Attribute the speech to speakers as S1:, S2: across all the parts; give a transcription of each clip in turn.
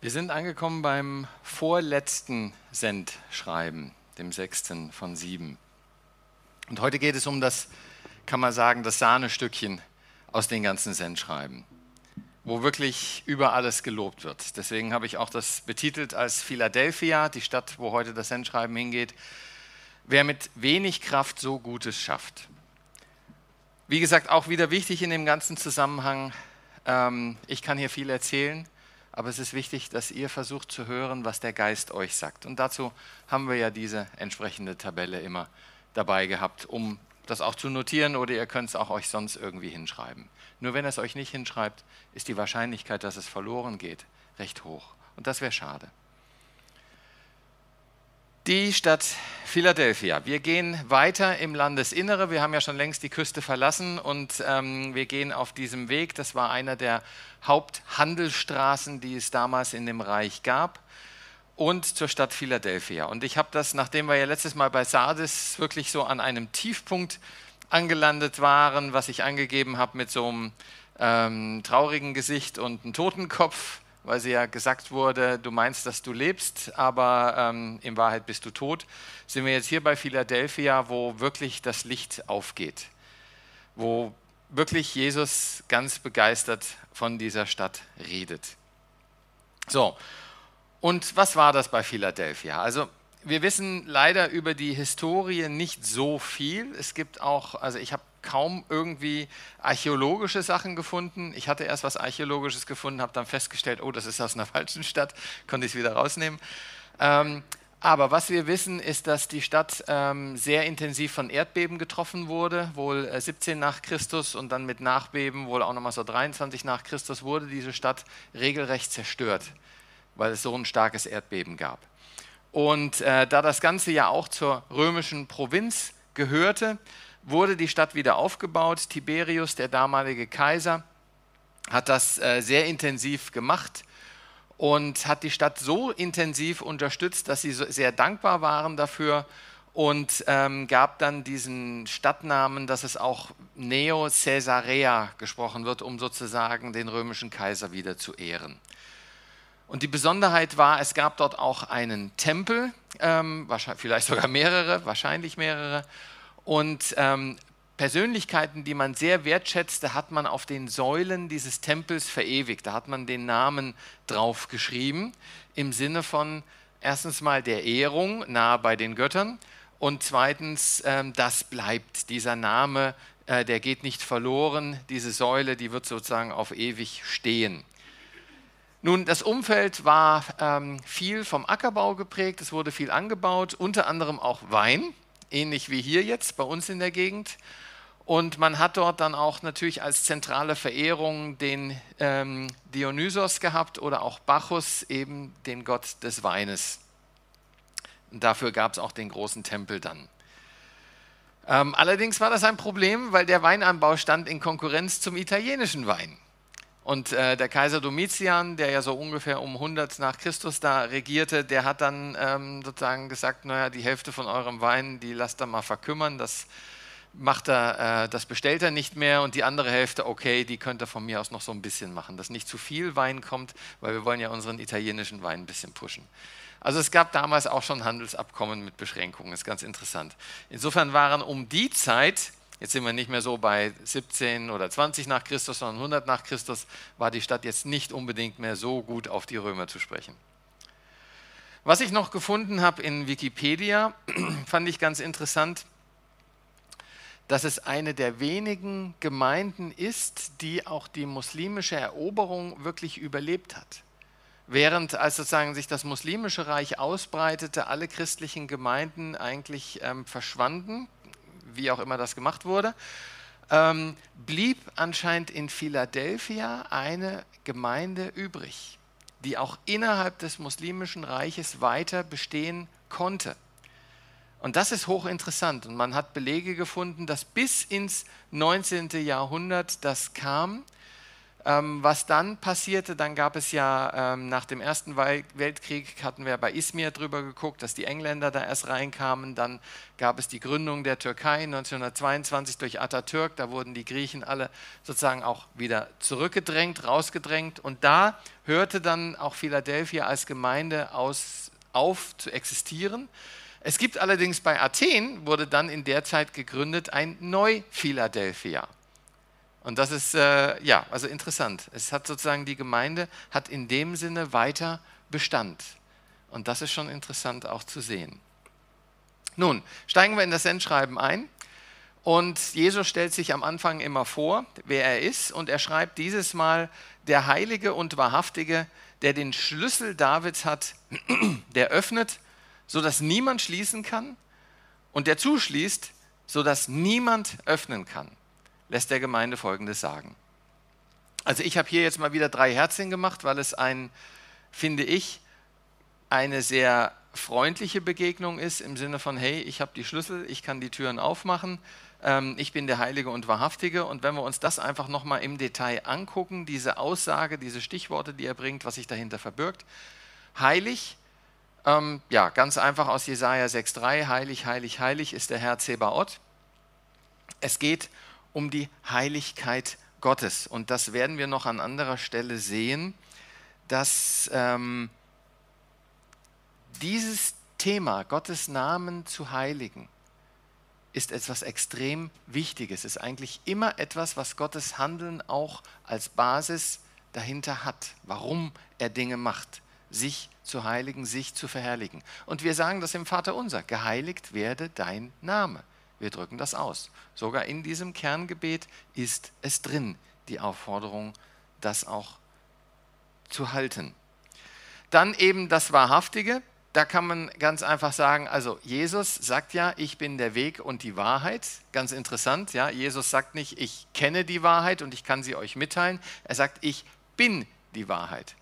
S1: Wir sind angekommen beim vorletzten Sendschreiben, dem sechsten von sieben. Und heute geht es um das, kann man sagen, das Sahnestückchen aus den ganzen Sendschreiben, wo wirklich über alles gelobt wird. Deswegen habe ich auch das betitelt als Philadelphia, die Stadt, wo heute das Sendschreiben hingeht. Wer mit wenig Kraft so Gutes schafft. Wie gesagt, auch wieder wichtig in dem ganzen Zusammenhang. Ähm, ich kann hier viel erzählen aber es ist wichtig, dass ihr versucht zu hören, was der Geist euch sagt. Und dazu haben wir ja diese entsprechende Tabelle immer dabei gehabt, um das auch zu notieren oder ihr könnt es auch euch sonst irgendwie hinschreiben. Nur wenn es euch nicht hinschreibt, ist die Wahrscheinlichkeit, dass es verloren geht, recht hoch. Und das wäre schade die Stadt Philadelphia. Wir gehen weiter im Landesinnere. Wir haben ja schon längst die Küste verlassen und ähm, wir gehen auf diesem Weg. Das war einer der Haupthandelsstraßen, die es damals in dem Reich gab. Und zur Stadt Philadelphia. Und ich habe das, nachdem wir ja letztes Mal bei Sardis wirklich so an einem Tiefpunkt angelandet waren, was ich angegeben habe mit so einem ähm, traurigen Gesicht und einem Totenkopf, weil sie ja gesagt wurde, du meinst, dass du lebst, aber ähm, in Wahrheit bist du tot, sind wir jetzt hier bei Philadelphia, wo wirklich das Licht aufgeht, wo wirklich Jesus ganz begeistert von dieser Stadt redet. So, und was war das bei Philadelphia? Also wir wissen leider über die Historie nicht so viel. Es gibt auch, also ich habe kaum irgendwie archäologische Sachen gefunden. Ich hatte erst was Archäologisches gefunden, habe dann festgestellt, oh, das ist aus einer falschen Stadt, konnte ich es wieder rausnehmen. Ähm, aber was wir wissen, ist, dass die Stadt ähm, sehr intensiv von Erdbeben getroffen wurde, wohl äh, 17 nach Christus und dann mit Nachbeben, wohl auch nochmal so 23 nach Christus, wurde diese Stadt regelrecht zerstört, weil es so ein starkes Erdbeben gab. Und äh, da das Ganze ja auch zur römischen Provinz gehörte, wurde die Stadt wieder aufgebaut. Tiberius, der damalige Kaiser, hat das äh, sehr intensiv gemacht und hat die Stadt so intensiv unterstützt, dass sie sehr dankbar waren dafür und ähm, gab dann diesen Stadtnamen, dass es auch Neo Caesarea gesprochen wird, um sozusagen den römischen Kaiser wieder zu ehren. Und die Besonderheit war, es gab dort auch einen Tempel, ähm, vielleicht sogar mehrere, wahrscheinlich mehrere, und ähm, Persönlichkeiten, die man sehr wertschätzte, hat man auf den Säulen dieses Tempels verewigt. Da hat man den Namen draufgeschrieben, im Sinne von erstens mal der Ehrung nahe bei den Göttern und zweitens, ähm, das bleibt. Dieser Name, äh, der geht nicht verloren. Diese Säule, die wird sozusagen auf ewig stehen. Nun, das Umfeld war ähm, viel vom Ackerbau geprägt, es wurde viel angebaut, unter anderem auch Wein ähnlich wie hier jetzt bei uns in der Gegend. Und man hat dort dann auch natürlich als zentrale Verehrung den ähm, Dionysos gehabt oder auch Bacchus, eben den Gott des Weines. Und dafür gab es auch den großen Tempel dann. Ähm, allerdings war das ein Problem, weil der Weinanbau stand in Konkurrenz zum italienischen Wein. Und äh, der Kaiser Domitian, der ja so ungefähr um 100 nach Christus da regierte, der hat dann ähm, sozusagen gesagt, naja, die Hälfte von eurem Wein, die lasst er mal verkümmern, das macht er, äh, das bestellt er nicht mehr und die andere Hälfte, okay, die könnt ihr von mir aus noch so ein bisschen machen, dass nicht zu viel Wein kommt, weil wir wollen ja unseren italienischen Wein ein bisschen pushen. Also es gab damals auch schon Handelsabkommen mit Beschränkungen, ist ganz interessant. Insofern waren um die Zeit Jetzt sind wir nicht mehr so bei 17 oder 20 nach Christus, sondern 100 nach Christus war die Stadt jetzt nicht unbedingt mehr so gut auf die Römer zu sprechen. Was ich noch gefunden habe in Wikipedia, fand ich ganz interessant, dass es eine der wenigen Gemeinden ist, die auch die muslimische Eroberung wirklich überlebt hat. Während als sozusagen sich das muslimische Reich ausbreitete, alle christlichen Gemeinden eigentlich ähm, verschwanden, wie auch immer das gemacht wurde, ähm, blieb anscheinend in Philadelphia eine Gemeinde übrig, die auch innerhalb des muslimischen Reiches weiter bestehen konnte. Und das ist hochinteressant. Und man hat Belege gefunden, dass bis ins 19. Jahrhundert das kam, Ähm, was dann passierte, dann gab es ja ähm, nach dem Ersten Weltkrieg, hatten wir bei Izmir drüber geguckt, dass die Engländer da erst reinkamen. Dann gab es die Gründung der Türkei 1922 durch Atatürk. Da wurden die Griechen alle sozusagen auch wieder zurückgedrängt, rausgedrängt. Und da hörte dann auch Philadelphia als Gemeinde aus, auf zu existieren. Es gibt allerdings bei Athen, wurde dann in der Zeit gegründet, ein Neu-Philadelphia. Und das ist äh, ja also interessant. Es hat sozusagen die Gemeinde hat in dem Sinne weiter Bestand. Und das ist schon interessant auch zu sehen. Nun steigen wir in das Sendschreiben ein. Und Jesus stellt sich am Anfang immer vor, wer er ist. Und er schreibt dieses Mal, der Heilige und Wahrhaftige, der den Schlüssel Davids hat, der öffnet, sodass niemand schließen kann. Und der zuschließt, sodass niemand öffnen kann lässt der Gemeinde Folgendes sagen. Also ich habe hier jetzt mal wieder drei Herzchen gemacht, weil es ein, finde ich, eine sehr freundliche Begegnung ist im Sinne von, hey, ich habe die Schlüssel, ich kann die Türen aufmachen, ähm, ich bin der Heilige und Wahrhaftige. Und wenn wir uns das einfach nochmal im Detail angucken, diese Aussage, diese Stichworte, die er bringt, was sich dahinter verbirgt. Heilig, ähm, ja, ganz einfach aus Jesaja 6,3, heilig, heilig, heilig ist der Herr Zebaoth. Es geht um um die Heiligkeit Gottes. Und das werden wir noch an anderer Stelle sehen, dass ähm, dieses Thema, Gottes Namen zu heiligen, ist etwas extrem Wichtiges. Es ist eigentlich immer etwas, was Gottes Handeln auch als Basis dahinter hat, warum er Dinge macht, sich zu heiligen, sich zu verherrlichen. Und wir sagen das im Vater unser, geheiligt werde dein Name. Wir drücken das aus. Sogar in diesem Kerngebet ist es drin, die Aufforderung, das auch zu halten. Dann eben das Wahrhaftige. Da kann man ganz einfach sagen, also Jesus sagt ja, ich bin der Weg und die Wahrheit. Ganz interessant, ja. Jesus sagt nicht, ich kenne die Wahrheit und ich kann sie euch mitteilen. Er sagt, ich bin die Wahrheit.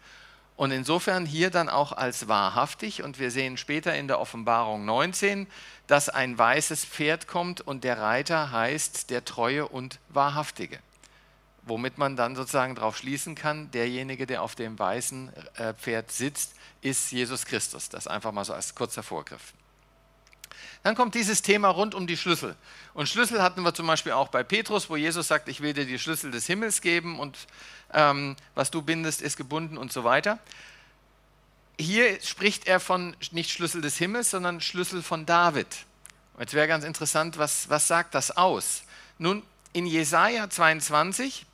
S1: Und insofern hier dann auch als wahrhaftig. Und wir sehen später in der Offenbarung 19, dass ein weißes Pferd kommt und der Reiter heißt der Treue und Wahrhaftige. Womit man dann sozusagen darauf schließen kann, derjenige, der auf dem weißen äh, Pferd sitzt, ist Jesus Christus. Das einfach mal so als kurzer Vorgriff. Dann kommt dieses Thema rund um die Schlüssel. Und Schlüssel hatten wir zum Beispiel auch bei Petrus, wo Jesus sagt, ich will dir die Schlüssel des Himmels geben und ähm, was du bindest, ist gebunden und so weiter. Hier spricht er von nicht Schlüssel des Himmels, sondern Schlüssel von David. jetzt wäre ganz interessant, was, was sagt das aus? Nun, in Jesaja 22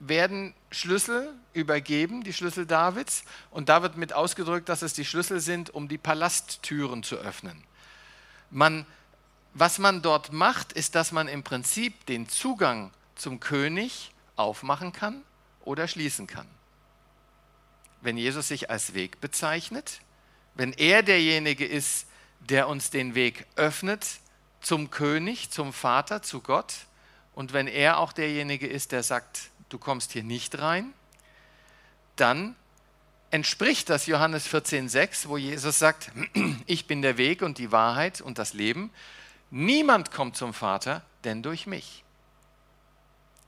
S1: werden Schlüssel übergeben, die Schlüssel Davids, und da wird mit ausgedrückt, dass es die Schlüssel sind, um die Palasttüren zu öffnen. Man, was man dort macht, ist, dass man im Prinzip den Zugang zum König aufmachen kann oder schließen kann. Wenn Jesus sich als Weg bezeichnet, wenn er derjenige ist, der uns den Weg öffnet zum König, zum Vater, zu Gott, und wenn er auch derjenige ist, der sagt, du kommst hier nicht rein, dann entspricht das Johannes 14,6, wo Jesus sagt, ich bin der Weg und die Wahrheit und das Leben. Niemand kommt zum Vater, denn durch mich.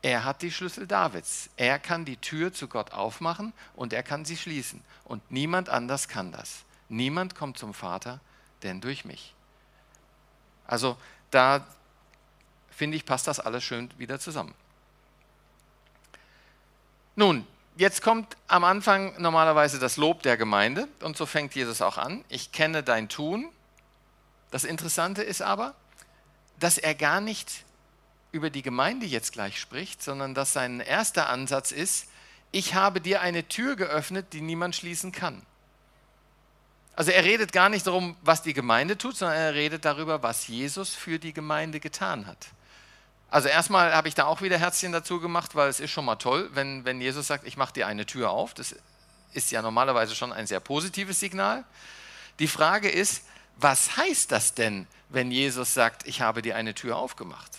S1: Er hat die Schlüssel Davids. Er kann die Tür zu Gott aufmachen und er kann sie schließen. Und niemand anders kann das. Niemand kommt zum Vater, denn durch mich. Also da finde ich, passt das alles schön wieder zusammen. Nun, jetzt kommt am Anfang normalerweise das Lob der Gemeinde und so fängt Jesus auch an. Ich kenne dein Tun. Das Interessante ist aber, dass er gar nicht über die Gemeinde jetzt gleich spricht, sondern dass sein erster Ansatz ist, ich habe dir eine Tür geöffnet, die niemand schließen kann. Also er redet gar nicht darum, was die Gemeinde tut, sondern er redet darüber, was Jesus für die Gemeinde getan hat. Also erstmal habe ich da auch wieder Herzchen dazu gemacht, weil es ist schon mal toll, wenn, wenn Jesus sagt, ich mache dir eine Tür auf. Das ist ja normalerweise schon ein sehr positives Signal. Die Frage ist, was heißt das denn, wenn Jesus sagt, ich habe dir eine Tür aufgemacht?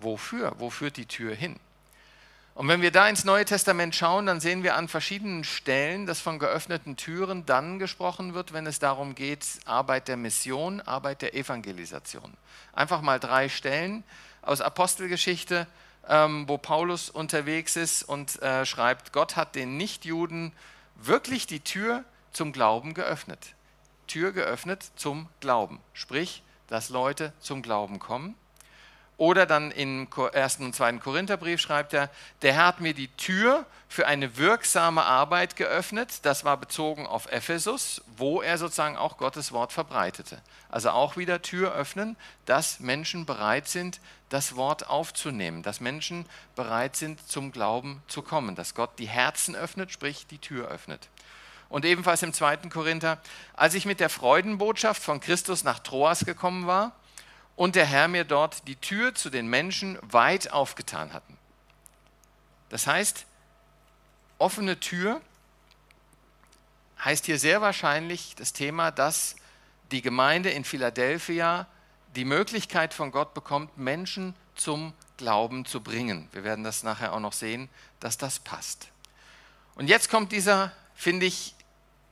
S1: Wofür? Wo führt die Tür hin? Und wenn wir da ins Neue Testament schauen, dann sehen wir an verschiedenen Stellen, dass von geöffneten Türen dann gesprochen wird, wenn es darum geht, Arbeit der Mission, Arbeit der Evangelisation. Einfach mal drei Stellen aus Apostelgeschichte ähm, wo Paulus unterwegs ist und äh, schreibt, Gott hat den Nichtjuden wirklich die Tür zum Glauben geöffnet. Tür geöffnet zum Glauben. Sprich, dass Leute zum Glauben kommen. Oder dann im 1. und 2. Korintherbrief schreibt er, der Herr hat mir die Tür für eine wirksame Arbeit geöffnet. Das war bezogen auf Ephesus, wo er sozusagen auch Gottes Wort verbreitete. Also auch wieder Tür öffnen, dass Menschen bereit sind, das Wort aufzunehmen, dass Menschen bereit sind, zum Glauben zu kommen, dass Gott die Herzen öffnet, sprich die Tür öffnet. Und ebenfalls im 2. Korinther, als ich mit der Freudenbotschaft von Christus nach Troas gekommen war, und der Herr mir dort die Tür zu den Menschen weit aufgetan hatten. Das heißt, offene Tür heißt hier sehr wahrscheinlich das Thema, dass die Gemeinde in Philadelphia die Möglichkeit von Gott bekommt, Menschen zum Glauben zu bringen. Wir werden das nachher auch noch sehen, dass das passt. Und jetzt kommt dieser, finde ich,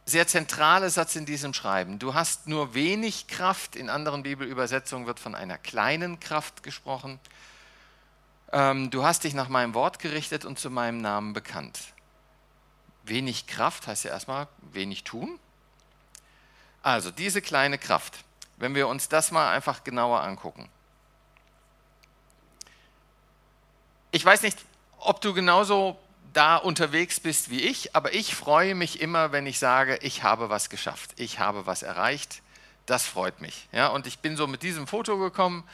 S1: sehr zentrale Satz in diesem Schreiben. Du hast nur wenig Kraft. In anderen Bibelübersetzungen wird von einer kleinen Kraft gesprochen. Ähm, du hast dich nach meinem Wort gerichtet und zu meinem Namen bekannt. Wenig Kraft heißt ja erstmal wenig tun. Also diese kleine Kraft, wenn wir uns das mal einfach genauer angucken. Ich weiß nicht, ob du genauso da unterwegs bist wie ich, aber ich freue mich immer, wenn ich sage, ich habe was geschafft, ich habe was erreicht. Das freut mich. Ja, und ich bin so mit diesem Foto gekommen.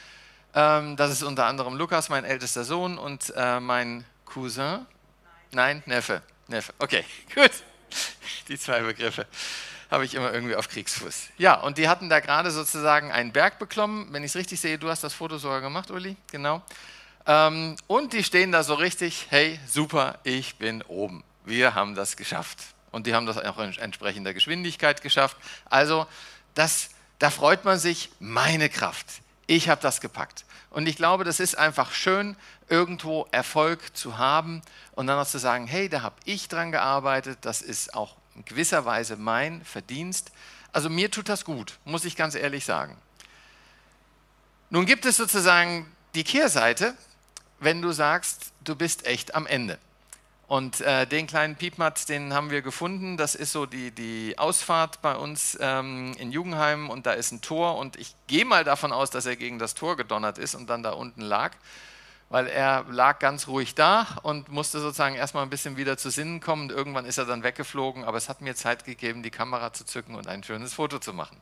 S1: Ähm, das ist unter anderem Lukas, mein ältester Sohn, und äh, mein Cousin. Nein, Nein Neffe. Neffe. Okay, gut. Die zwei Begriffe habe ich immer irgendwie auf Kriegsfuß. Ja, und die hatten da gerade sozusagen einen Berg beklommen. Wenn ich es richtig sehe, du hast das Foto sogar gemacht, Uli. Genau. Ähm, und die stehen da so richtig, hey, super, ich bin oben. Wir haben das geschafft. Und die haben das auch in entsprechender Geschwindigkeit geschafft. Also, das, da freut man sich, meine Kraft. Ich habe das gepackt. Und ich glaube, das ist einfach schön, irgendwo Erfolg zu haben und dann auch zu sagen, hey, da habe ich dran gearbeitet, das ist auch in gewisser Weise mein Verdienst. Also mir tut das gut, muss ich ganz ehrlich sagen. Nun gibt es sozusagen die Kehrseite, wenn du sagst, du bist echt am Ende. Und äh, den kleinen Piepmatz, den haben wir gefunden. Das ist so die, die Ausfahrt bei uns ähm, in Jugendheim und da ist ein Tor und ich gehe mal davon aus, dass er gegen das Tor gedonnert ist und dann da unten lag, weil er lag ganz ruhig da und musste sozusagen erstmal ein bisschen wieder zu Sinnen kommen irgendwann ist er dann weggeflogen, aber es hat mir Zeit gegeben, die Kamera zu zücken und ein schönes Foto zu machen.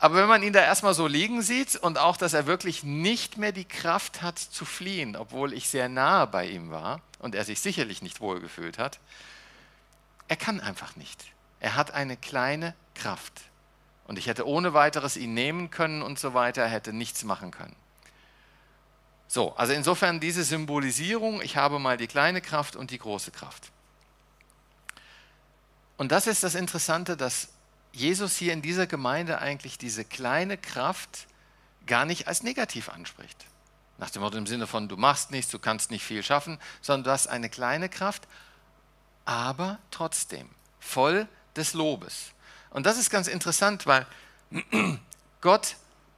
S1: Aber wenn man ihn da erstmal so liegen sieht und auch, dass er wirklich nicht mehr die Kraft hat zu fliehen, obwohl ich sehr nahe bei ihm war und er sich sicherlich nicht wohl gefühlt hat, er kann einfach nicht. Er hat eine kleine Kraft. Und ich hätte ohne weiteres ihn nehmen können und so weiter, er hätte nichts machen können. So, also insofern diese Symbolisierung, ich habe mal die kleine Kraft und die große Kraft. Und das ist das Interessante, dass Jesus hier in dieser Gemeinde eigentlich diese kleine Kraft gar nicht als negativ anspricht. Nach dem Motto im Sinne von, du machst nichts, du kannst nicht viel schaffen, sondern du hast eine kleine Kraft, aber trotzdem voll des Lobes. Und das ist ganz interessant, weil Gott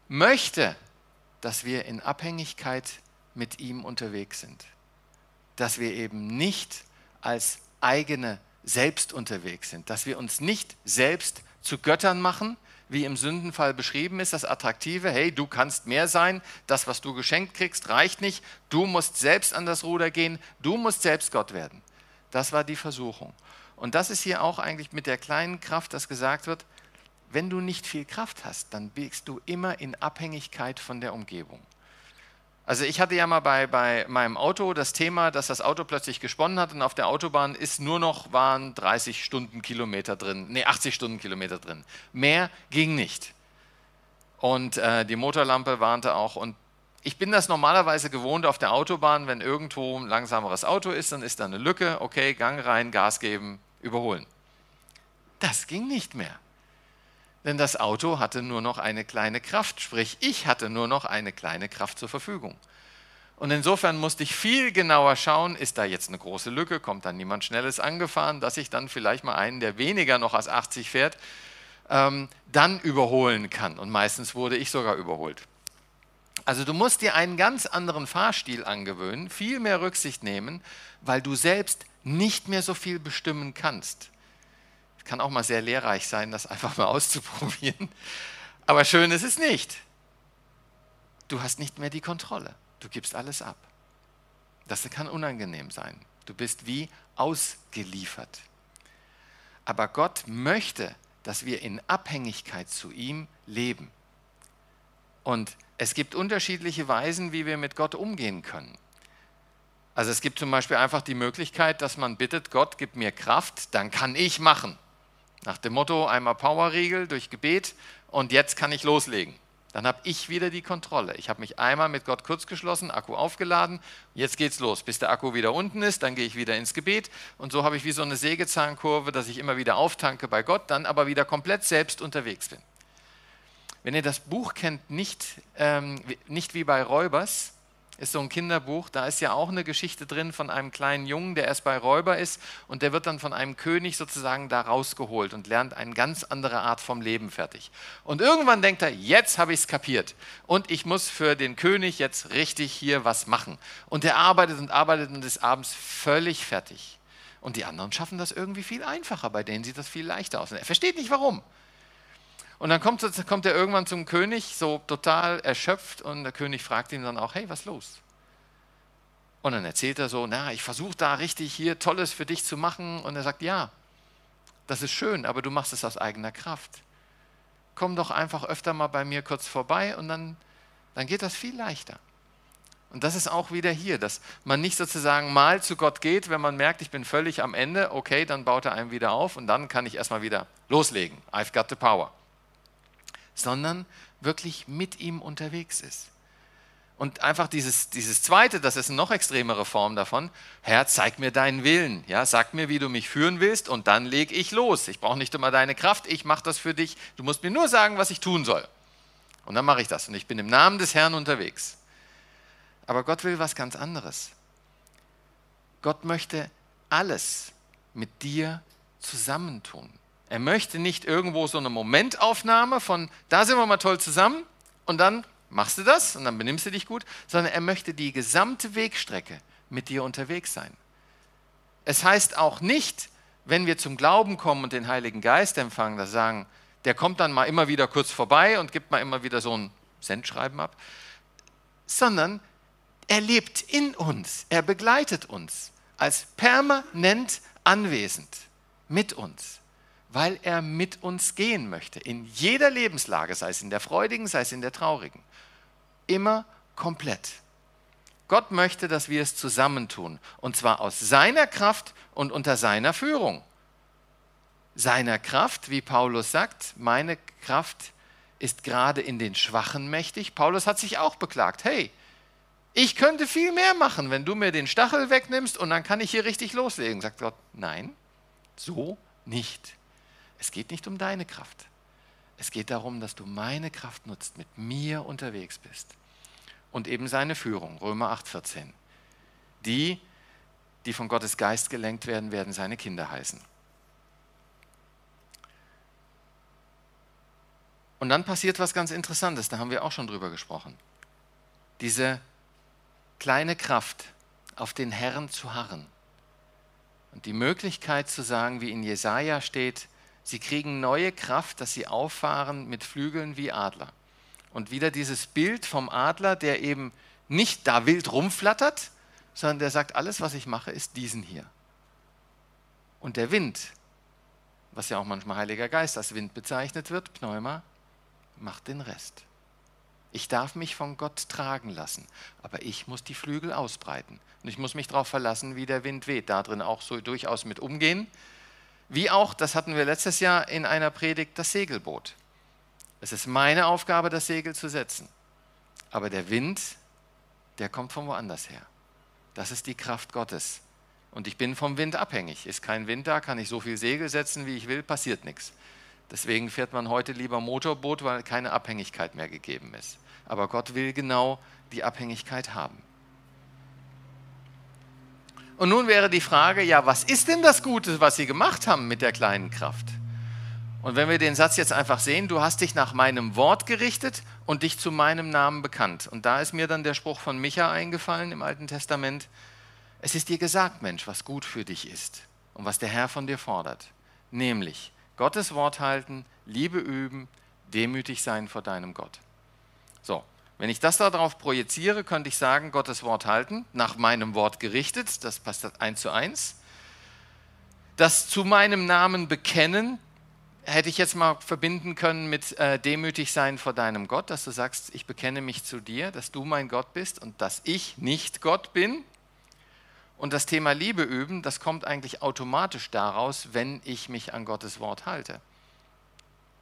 S1: möchte, dass wir in Abhängigkeit mit ihm unterwegs sind. Dass wir eben nicht als eigene selbst unterwegs sind, dass wir uns nicht selbst zu Göttern machen, wie im Sündenfall beschrieben ist, das Attraktive, hey, du kannst mehr sein, das, was du geschenkt kriegst, reicht nicht, du musst selbst an das Ruder gehen, du musst selbst Gott werden. Das war die Versuchung. Und das ist hier auch eigentlich mit der kleinen Kraft, dass gesagt wird, wenn du nicht viel Kraft hast, dann bist du immer in Abhängigkeit von der Umgebung. Also ich hatte ja mal bei, bei meinem Auto das Thema, dass das Auto plötzlich gesponnen hat und auf der Autobahn ist nur noch, waren 30 Stundenkilometer drin, nee 80 Stundenkilometer drin. Mehr ging nicht. Und äh, die Motorlampe warnte auch und ich bin das normalerweise gewohnt auf der Autobahn, wenn irgendwo ein langsameres Auto ist, dann ist da eine Lücke, okay, Gang rein, Gas geben, überholen. Das ging nicht mehr denn das Auto hatte nur noch eine kleine Kraft, sprich ich hatte nur noch eine kleine Kraft zur Verfügung. Und insofern musste ich viel genauer schauen, ist da jetzt eine große Lücke, kommt dann niemand Schnelles angefahren, dass ich dann vielleicht mal einen, der weniger noch als 80 fährt, ähm, dann überholen kann. Und meistens wurde ich sogar überholt. Also du musst dir einen ganz anderen Fahrstil angewöhnen, viel mehr Rücksicht nehmen, weil du selbst nicht mehr so viel bestimmen kannst. Kann auch mal sehr lehrreich sein, das einfach mal auszuprobieren. Aber schön ist es nicht. Du hast nicht mehr die Kontrolle. Du gibst alles ab. Das kann unangenehm sein. Du bist wie ausgeliefert. Aber Gott möchte, dass wir in Abhängigkeit zu ihm leben. Und es gibt unterschiedliche Weisen, wie wir mit Gott umgehen können. Also es gibt zum Beispiel einfach die Möglichkeit, dass man bittet, Gott, gib mir Kraft, dann kann ich machen. Nach dem Motto, einmal Powerriegel durch Gebet und jetzt kann ich loslegen. Dann habe ich wieder die Kontrolle. Ich habe mich einmal mit Gott kurz geschlossen, Akku aufgeladen, jetzt geht's los. Bis der Akku wieder unten ist, dann gehe ich wieder ins Gebet und so habe ich wie so eine Sägezahnkurve, dass ich immer wieder auftanke bei Gott, dann aber wieder komplett selbst unterwegs bin. Wenn ihr das Buch kennt, nicht, ähm, nicht wie bei Räubers, ist so ein Kinderbuch, da ist ja auch eine Geschichte drin von einem kleinen Jungen, der erst bei Räuber ist und der wird dann von einem König sozusagen da rausgeholt und lernt eine ganz andere Art vom Leben fertig. Und irgendwann denkt er, jetzt habe ich es kapiert und ich muss für den König jetzt richtig hier was machen. Und er arbeitet und arbeitet und ist abends völlig fertig. Und die anderen schaffen das irgendwie viel einfacher, bei denen sieht das viel leichter aus. Und er versteht nicht warum. Und dann kommt, kommt er irgendwann zum König, so total erschöpft, und der König fragt ihn dann auch, hey, was los? Und dann erzählt er so, na, ich versuche da richtig hier Tolles für dich zu machen. Und er sagt, ja, das ist schön, aber du machst es aus eigener Kraft. Komm doch einfach öfter mal bei mir kurz vorbei und dann, dann geht das viel leichter. Und das ist auch wieder hier, dass man nicht sozusagen mal zu Gott geht, wenn man merkt, ich bin völlig am Ende, okay, dann baut er einem wieder auf und dann kann ich erstmal wieder loslegen. I've got the power sondern wirklich mit ihm unterwegs ist. Und einfach dieses, dieses zweite, das ist eine noch extremere Form davon. Herr, zeig mir deinen Willen. Ja, sag mir, wie du mich führen willst und dann lege ich los. Ich brauche nicht immer deine Kraft, ich mache das für dich. Du musst mir nur sagen, was ich tun soll. Und dann mache ich das. Und ich bin im Namen des Herrn unterwegs. Aber Gott will was ganz anderes. Gott möchte alles mit dir zusammentun. Er möchte nicht irgendwo so eine Momentaufnahme von, da sind wir mal toll zusammen und dann machst du das und dann benimmst du dich gut, sondern er möchte die gesamte Wegstrecke mit dir unterwegs sein. Es heißt auch nicht, wenn wir zum Glauben kommen und den Heiligen Geist empfangen, dass sagen, der kommt dann mal immer wieder kurz vorbei und gibt mal immer wieder so ein Sendschreiben ab, sondern er lebt in uns, er begleitet uns als permanent anwesend mit uns weil er mit uns gehen möchte. In jeder Lebenslage, sei es in der freudigen, sei es in der traurigen. Immer komplett. Gott möchte, dass wir es zusammentun. Und zwar aus seiner Kraft und unter seiner Führung. Seiner Kraft, wie Paulus sagt, meine Kraft ist gerade in den Schwachen mächtig. Paulus hat sich auch beklagt, hey, ich könnte viel mehr machen, wenn du mir den Stachel wegnimmst und dann kann ich hier richtig loslegen. Sagt Gott, nein, so nicht. Es geht nicht um deine Kraft. Es geht darum, dass du meine Kraft nutzt, mit mir unterwegs bist. Und eben seine Führung, Römer 8,14. Die, die von Gottes Geist gelenkt werden, werden seine Kinder heißen. Und dann passiert was ganz Interessantes, da haben wir auch schon drüber gesprochen. Diese kleine Kraft, auf den Herrn zu harren. Und die Möglichkeit zu sagen, wie in Jesaja steht, Sie kriegen neue Kraft, dass sie auffahren mit Flügeln wie Adler. Und wieder dieses Bild vom Adler, der eben nicht da wild rumflattert, sondern der sagt, alles, was ich mache, ist diesen hier. Und der Wind, was ja auch manchmal Heiliger Geist als Wind bezeichnet wird, Pneuma, macht den Rest. Ich darf mich von Gott tragen lassen, aber ich muss die Flügel ausbreiten. Und ich muss mich darauf verlassen, wie der Wind weht. Da drin auch so durchaus mit umgehen, wie auch, das hatten wir letztes Jahr in einer Predigt, das Segelboot. Es ist meine Aufgabe, das Segel zu setzen. Aber der Wind, der kommt von woanders her. Das ist die Kraft Gottes. Und ich bin vom Wind abhängig. Ist kein Wind da, kann ich so viel Segel setzen, wie ich will, passiert nichts. Deswegen fährt man heute lieber Motorboot, weil keine Abhängigkeit mehr gegeben ist. Aber Gott will genau die Abhängigkeit haben. Und nun wäre die Frage, ja, was ist denn das Gute, was sie gemacht haben mit der kleinen Kraft? Und wenn wir den Satz jetzt einfach sehen, du hast dich nach meinem Wort gerichtet und dich zu meinem Namen bekannt. Und da ist mir dann der Spruch von Micha eingefallen im Alten Testament. Es ist dir gesagt, Mensch, was gut für dich ist und was der Herr von dir fordert. Nämlich Gottes Wort halten, Liebe üben, demütig sein vor deinem Gott. So, wenn ich das darauf projiziere, könnte ich sagen, Gottes Wort halten, nach meinem Wort gerichtet, das passt eins zu eins. Das zu meinem Namen bekennen, hätte ich jetzt mal verbinden können mit äh, demütig sein vor deinem Gott, dass du sagst, ich bekenne mich zu dir, dass du mein Gott bist und dass ich nicht Gott bin. Und das Thema Liebe üben, das kommt eigentlich automatisch daraus, wenn ich mich an Gottes Wort halte.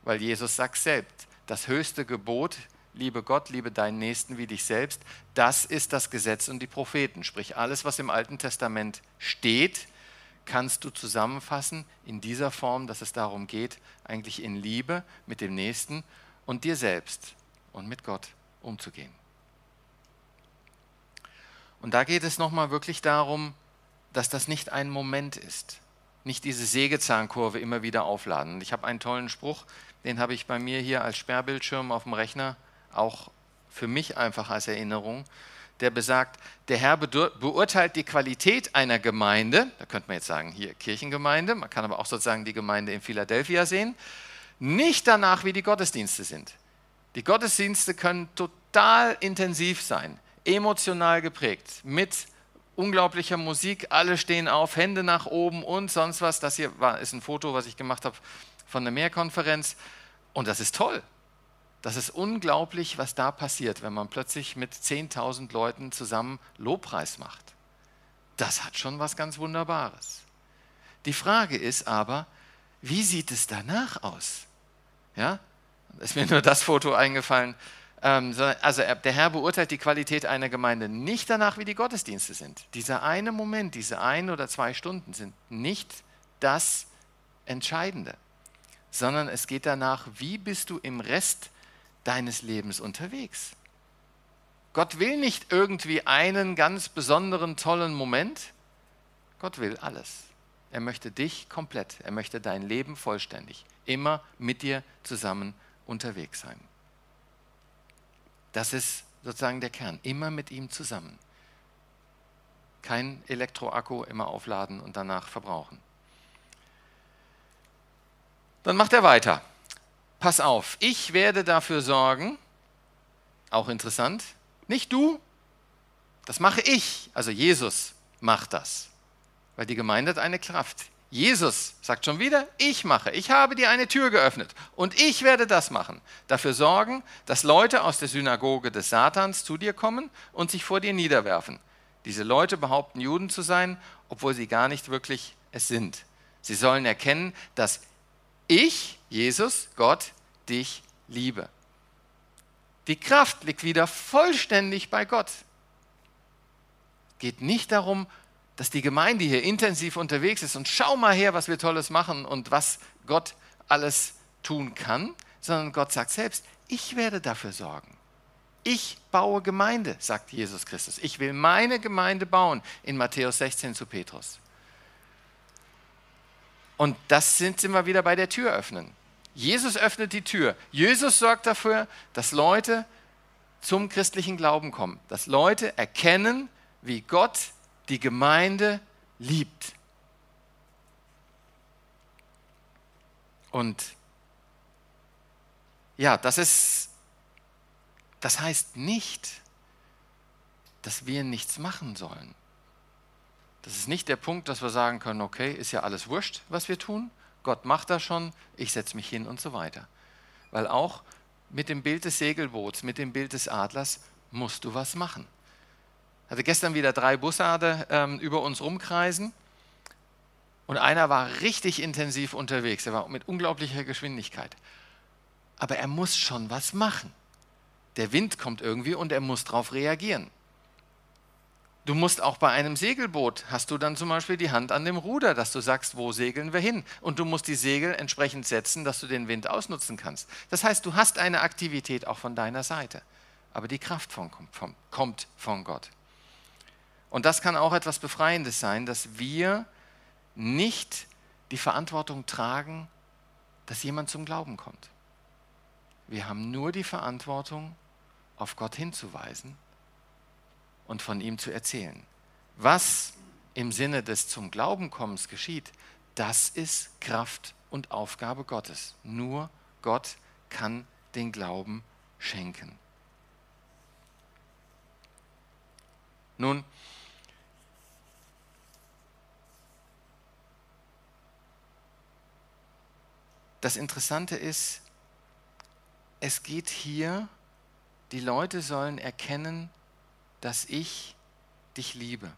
S1: Weil Jesus sagt selbst, das höchste Gebot, liebe Gott, liebe deinen Nächsten wie dich selbst, das ist das Gesetz und die Propheten. Sprich, alles, was im Alten Testament steht, kannst du zusammenfassen in dieser Form, dass es darum geht, eigentlich in Liebe mit dem Nächsten und dir selbst und mit Gott umzugehen. Und da geht es nochmal wirklich darum, dass das nicht ein Moment ist. Nicht diese Sägezahnkurve immer wieder aufladen. Ich habe einen tollen Spruch, den habe ich bei mir hier als Sperrbildschirm auf dem Rechner, auch für mich einfach als Erinnerung der besagt, der Herr beurteilt die Qualität einer Gemeinde, da könnte man jetzt sagen, hier Kirchengemeinde, man kann aber auch sozusagen die Gemeinde in Philadelphia sehen, nicht danach, wie die Gottesdienste sind. Die Gottesdienste können total intensiv sein, emotional geprägt, mit unglaublicher Musik, alle stehen auf, Hände nach oben und sonst was. Das hier war, ist ein Foto, was ich gemacht habe von der Mehrkonferenz und das ist toll. Das ist unglaublich, was da passiert, wenn man plötzlich mit 10.000 Leuten zusammen Lobpreis macht. Das hat schon was ganz Wunderbares. Die Frage ist aber, wie sieht es danach aus? Ja, ist mir nur das Foto eingefallen. Ähm, also der Herr beurteilt die Qualität einer Gemeinde nicht danach, wie die Gottesdienste sind. Dieser eine Moment, diese ein oder zwei Stunden sind nicht das Entscheidende, sondern es geht danach, wie bist du im Rest deines Lebens unterwegs. Gott will nicht irgendwie einen ganz besonderen, tollen Moment. Gott will alles. Er möchte dich komplett. Er möchte dein Leben vollständig. Immer mit dir zusammen unterwegs sein. Das ist sozusagen der Kern. Immer mit ihm zusammen. Kein Elektroakku immer aufladen und danach verbrauchen. Dann macht er weiter pass auf, ich werde dafür sorgen, auch interessant, nicht du, das mache ich, also Jesus macht das, weil die Gemeinde hat eine Kraft. Jesus sagt schon wieder, ich mache, ich habe dir eine Tür geöffnet und ich werde das machen. Dafür sorgen, dass Leute aus der Synagoge des Satans zu dir kommen und sich vor dir niederwerfen. Diese Leute behaupten Juden zu sein, obwohl sie gar nicht wirklich es sind. Sie sollen erkennen, dass ich, Jesus, Gott, dich liebe. Die Kraft liegt wieder vollständig bei Gott. Geht nicht darum, dass die Gemeinde hier intensiv unterwegs ist und schau mal her, was wir Tolles machen und was Gott alles tun kann, sondern Gott sagt selbst, ich werde dafür sorgen. Ich baue Gemeinde, sagt Jesus Christus. Ich will meine Gemeinde bauen in Matthäus 16 zu Petrus. Und das sind, sind wir wieder bei der Tür öffnen. Jesus öffnet die Tür. Jesus sorgt dafür, dass Leute zum christlichen Glauben kommen, dass Leute erkennen, wie Gott die Gemeinde liebt. Und ja, das ist, das heißt nicht, dass wir nichts machen sollen. Das ist nicht der Punkt, dass wir sagen können, okay, ist ja alles wurscht, was wir tun, Gott macht das schon, ich setze mich hin und so weiter. Weil auch mit dem Bild des Segelboots, mit dem Bild des Adlers musst du was machen. Ich hatte gestern wieder drei Bussarde ähm, über uns rumkreisen und einer war richtig intensiv unterwegs. Er war mit unglaublicher Geschwindigkeit. Aber er muss schon was machen. Der Wind kommt irgendwie und er muss darauf reagieren. Du musst auch bei einem Segelboot, hast du dann zum Beispiel die Hand an dem Ruder, dass du sagst, wo segeln wir hin? Und du musst die Segel entsprechend setzen, dass du den Wind ausnutzen kannst. Das heißt, du hast eine Aktivität auch von deiner Seite. Aber die Kraft von, von, kommt von Gott. Und das kann auch etwas Befreiendes sein, dass wir nicht die Verantwortung tragen, dass jemand zum Glauben kommt. Wir haben nur die Verantwortung, auf Gott hinzuweisen und von ihm zu erzählen. Was im Sinne des zum Glauben kommens geschieht, das ist Kraft und Aufgabe Gottes. Nur Gott kann den Glauben schenken. Nun, das Interessante ist, es geht hier, die Leute sollen erkennen, dass ich dich liebe.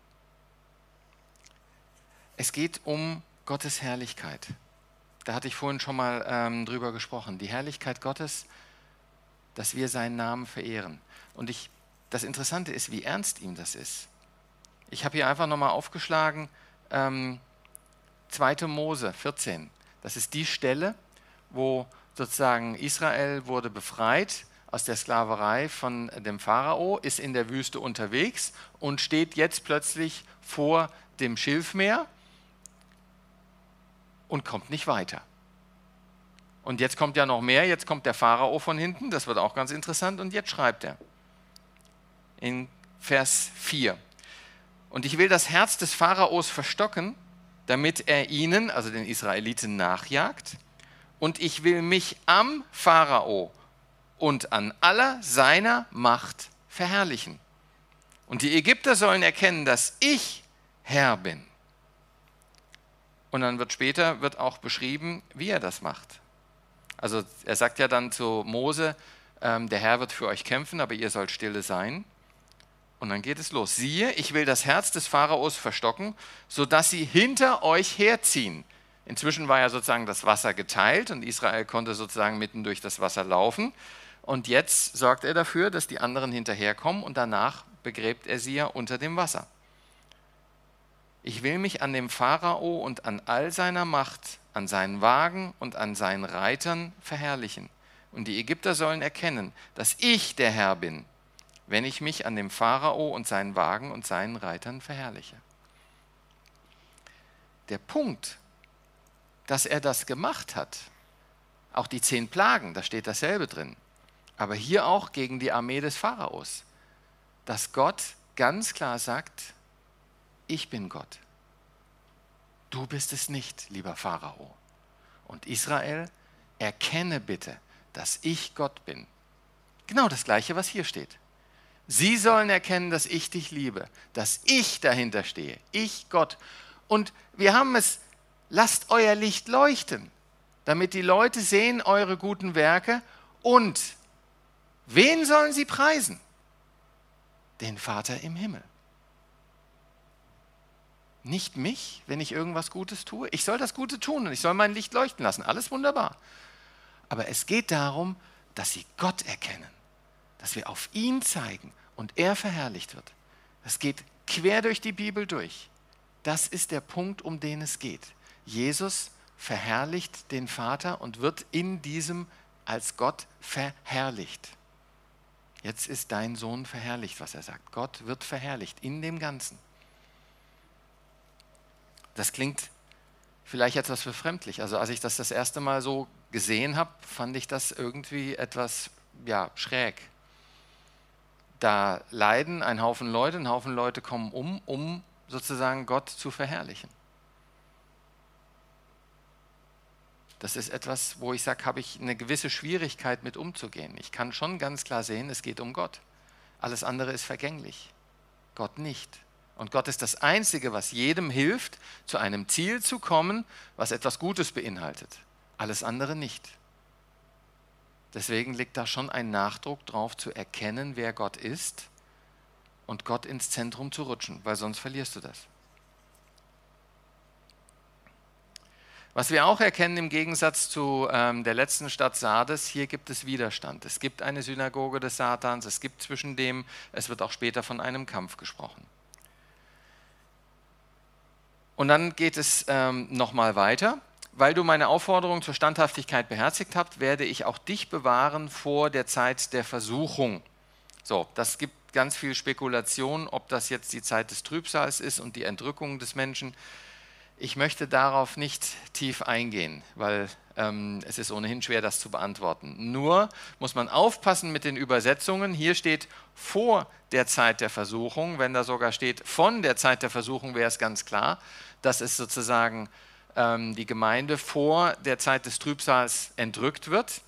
S1: Es geht um Gottes Herrlichkeit. Da hatte ich vorhin schon mal ähm, drüber gesprochen. Die Herrlichkeit Gottes, dass wir seinen Namen verehren. Und ich, das Interessante ist, wie ernst ihm das ist. Ich habe hier einfach nochmal aufgeschlagen, ähm, 2. Mose 14. Das ist die Stelle, wo sozusagen Israel wurde befreit aus der Sklaverei von dem Pharao, ist in der Wüste unterwegs und steht jetzt plötzlich vor dem Schilfmeer und kommt nicht weiter. Und jetzt kommt ja noch mehr, jetzt kommt der Pharao von hinten, das wird auch ganz interessant, und jetzt schreibt er in Vers 4. Und ich will das Herz des Pharaos verstocken, damit er ihnen, also den Israeliten, nachjagt. Und ich will mich am Pharao und an aller seiner Macht verherrlichen. Und die Ägypter sollen erkennen, dass ich Herr bin. Und dann wird später wird auch beschrieben, wie er das macht. Also er sagt ja dann zu Mose, ähm, der Herr wird für euch kämpfen, aber ihr sollt stille sein. Und dann geht es los. Siehe, ich will das Herz des Pharaos verstocken, sodass sie hinter euch herziehen. Inzwischen war ja sozusagen das Wasser geteilt und Israel konnte sozusagen mitten durch das Wasser laufen. Und jetzt sorgt er dafür, dass die anderen hinterherkommen und danach begräbt er sie ja unter dem Wasser. Ich will mich an dem Pharao und an all seiner Macht, an seinen Wagen und an seinen Reitern verherrlichen. Und die Ägypter sollen erkennen, dass ich der Herr bin, wenn ich mich an dem Pharao und seinen Wagen und seinen Reitern verherrliche. Der Punkt, dass er das gemacht hat, auch die zehn Plagen, da steht dasselbe drin, aber hier auch gegen die Armee des Pharaos, dass Gott ganz klar sagt, ich bin Gott. Du bist es nicht, lieber Pharao. Und Israel, erkenne bitte, dass ich Gott bin. Genau das gleiche, was hier steht. Sie sollen erkennen, dass ich dich liebe, dass ich dahinter stehe, ich Gott. Und wir haben es, lasst euer Licht leuchten, damit die Leute sehen eure guten Werke und wen sollen sie preisen? Den Vater im Himmel. Nicht mich, wenn ich irgendwas Gutes tue. Ich soll das Gute tun und ich soll mein Licht leuchten lassen. Alles wunderbar. Aber es geht darum, dass sie Gott erkennen, dass wir auf ihn zeigen und er verherrlicht wird. Das geht quer durch die Bibel durch. Das ist der Punkt, um den es geht. Jesus verherrlicht den Vater und wird in diesem als Gott verherrlicht. Jetzt ist dein Sohn verherrlicht, was er sagt. Gott wird verherrlicht in dem Ganzen. Das klingt vielleicht etwas befremdlich. Also als ich das das erste Mal so gesehen habe, fand ich das irgendwie etwas ja, schräg. Da leiden ein Haufen Leute, ein Haufen Leute kommen um, um sozusagen Gott zu verherrlichen. Das ist etwas, wo ich sage, habe ich eine gewisse Schwierigkeit mit umzugehen. Ich kann schon ganz klar sehen, es geht um Gott. Alles andere ist vergänglich. Gott nicht. Und Gott ist das Einzige, was jedem hilft, zu einem Ziel zu kommen, was etwas Gutes beinhaltet. Alles andere nicht. Deswegen liegt da schon ein Nachdruck drauf, zu erkennen, wer Gott ist und Gott ins Zentrum zu rutschen, weil sonst verlierst du das. Was wir auch erkennen im Gegensatz zu ähm, der letzten Stadt Sardes, hier gibt es Widerstand. Es gibt eine Synagoge des Satans, es gibt zwischen dem, es wird auch später von einem Kampf gesprochen. Und dann geht es ähm, nochmal weiter. Weil du meine Aufforderung zur Standhaftigkeit beherzigt habt, werde ich auch dich bewahren vor der Zeit der Versuchung. So, das gibt ganz viel Spekulation, ob das jetzt die Zeit des Trübsals ist und die Entrückung des Menschen. Ich möchte darauf nicht tief eingehen, weil ähm, es ist ohnehin schwer, das zu beantworten. Nur muss man aufpassen mit den Übersetzungen. Hier steht vor der Zeit der Versuchung. Wenn da sogar steht von der Zeit der Versuchung, wäre es ganz klar, dass es sozusagen ähm, die Gemeinde vor der Zeit des Trübsals entrückt wird.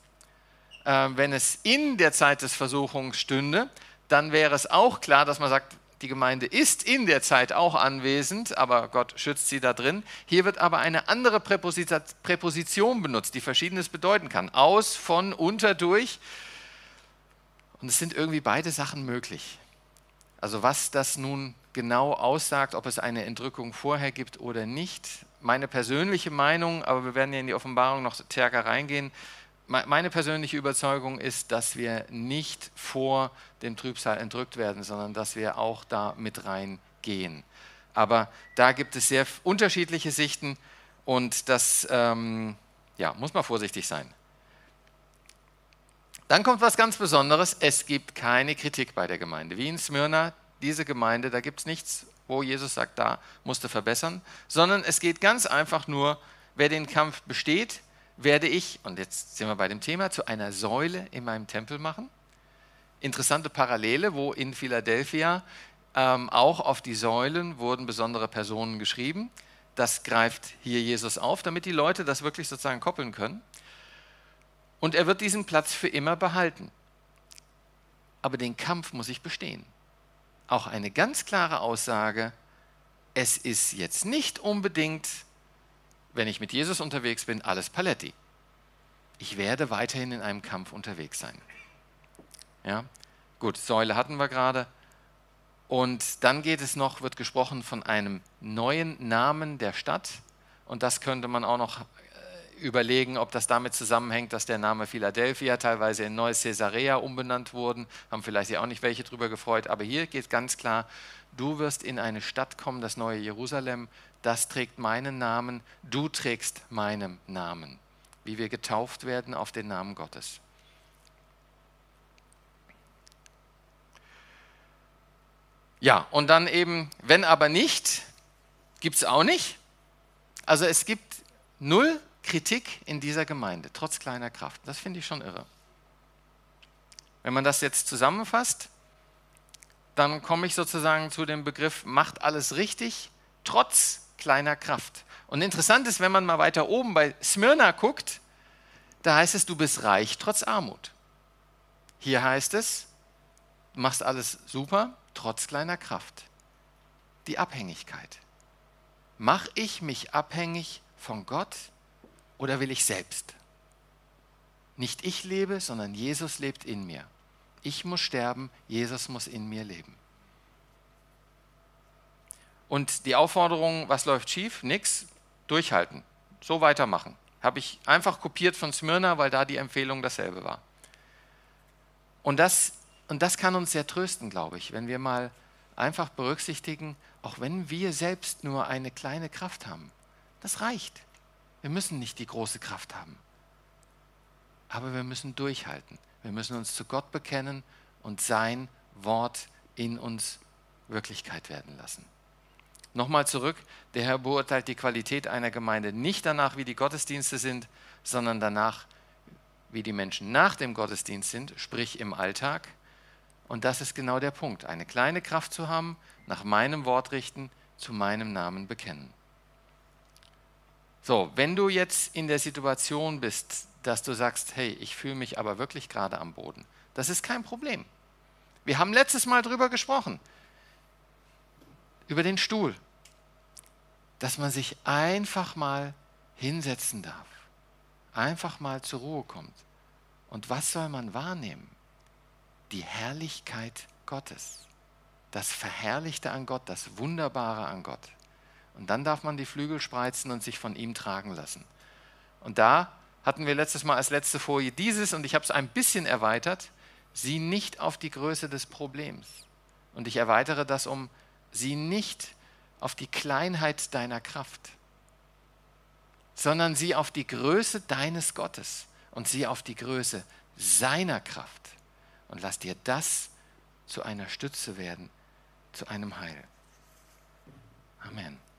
S1: Ähm, wenn es in der Zeit des Versuchungs stünde, dann wäre es auch klar, dass man sagt, die Gemeinde ist in der Zeit auch anwesend, aber Gott schützt sie da drin. Hier wird aber eine andere Präposition benutzt, die verschiedenes bedeuten kann. Aus, von, unter, durch. Und es sind irgendwie beide Sachen möglich. Also was das nun genau aussagt, ob es eine Entrückung vorher gibt oder nicht, meine persönliche Meinung, aber wir werden ja in die Offenbarung noch stärker reingehen, meine persönliche Überzeugung ist, dass wir nicht vor dem Trübsal entrückt werden, sondern dass wir auch da mit reingehen. Aber da gibt es sehr unterschiedliche Sichten und das ähm, ja, muss man vorsichtig sein. Dann kommt was ganz Besonderes. Es gibt keine Kritik bei der Gemeinde. Wie in Smyrna, diese Gemeinde, da gibt es nichts, wo Jesus sagt, da musste verbessern, sondern es geht ganz einfach nur, wer den Kampf besteht, werde ich, und jetzt sind wir bei dem Thema, zu einer Säule in meinem Tempel machen. Interessante Parallele, wo in Philadelphia ähm, auch auf die Säulen wurden besondere Personen geschrieben. Das greift hier Jesus auf, damit die Leute das wirklich sozusagen koppeln können. Und er wird diesen Platz für immer behalten. Aber den Kampf muss ich bestehen. Auch eine ganz klare Aussage, es ist jetzt nicht unbedingt wenn ich mit Jesus unterwegs bin, alles Paletti. Ich werde weiterhin in einem Kampf unterwegs sein. Ja, gut, Säule hatten wir gerade. Und dann geht es noch, wird gesprochen von einem neuen Namen der Stadt. Und das könnte man auch noch äh, überlegen, ob das damit zusammenhängt, dass der Name Philadelphia teilweise in Neues Caesarea umbenannt wurden. Haben vielleicht ja auch nicht welche drüber gefreut. Aber hier geht ganz klar, du wirst in eine Stadt kommen, das neue Jerusalem, das trägt meinen Namen, du trägst meinen Namen, wie wir getauft werden auf den Namen Gottes. Ja, und dann eben, wenn aber nicht, gibt es auch nicht. Also es gibt null Kritik in dieser Gemeinde, trotz kleiner Kraft. Das finde ich schon irre. Wenn man das jetzt zusammenfasst, dann komme ich sozusagen zu dem Begriff, macht alles richtig, trotz kleiner Kraft. Und interessant ist, wenn man mal weiter oben bei Smyrna guckt, da heißt es, du bist reich trotz Armut. Hier heißt es, du machst alles super, trotz kleiner Kraft. Die Abhängigkeit. Mach ich mich abhängig von Gott oder will ich selbst? Nicht ich lebe, sondern Jesus lebt in mir. Ich muss sterben, Jesus muss in mir leben. Und die Aufforderung, was läuft schief? Nix, durchhalten, so weitermachen. Habe ich einfach kopiert von Smyrna, weil da die Empfehlung dasselbe war. Und das, und das kann uns sehr trösten, glaube ich, wenn wir mal einfach berücksichtigen, auch wenn wir selbst nur eine kleine Kraft haben. Das reicht. Wir müssen nicht die große Kraft haben. Aber wir müssen durchhalten. Wir müssen uns zu Gott bekennen und sein Wort in uns Wirklichkeit werden lassen. Nochmal zurück, der Herr beurteilt die Qualität einer Gemeinde nicht danach, wie die Gottesdienste sind, sondern danach, wie die Menschen nach dem Gottesdienst sind, sprich im Alltag. Und das ist genau der Punkt, eine kleine Kraft zu haben, nach meinem Wort richten, zu meinem Namen bekennen. So, wenn du jetzt in der Situation bist, dass du sagst, hey, ich fühle mich aber wirklich gerade am Boden, das ist kein Problem. Wir haben letztes Mal darüber gesprochen über den Stuhl, dass man sich einfach mal hinsetzen darf, einfach mal zur Ruhe kommt. Und was soll man wahrnehmen? Die Herrlichkeit Gottes, das Verherrlichte an Gott, das Wunderbare an Gott. Und dann darf man die Flügel spreizen und sich von ihm tragen lassen. Und da hatten wir letztes Mal als letzte Folie dieses, und ich habe es ein bisschen erweitert, sieh nicht auf die Größe des Problems. Und ich erweitere das um Sieh nicht auf die Kleinheit deiner Kraft, sondern sieh auf die Größe deines Gottes und sieh auf die Größe seiner Kraft und lass dir das zu einer Stütze werden, zu einem Heil. Amen.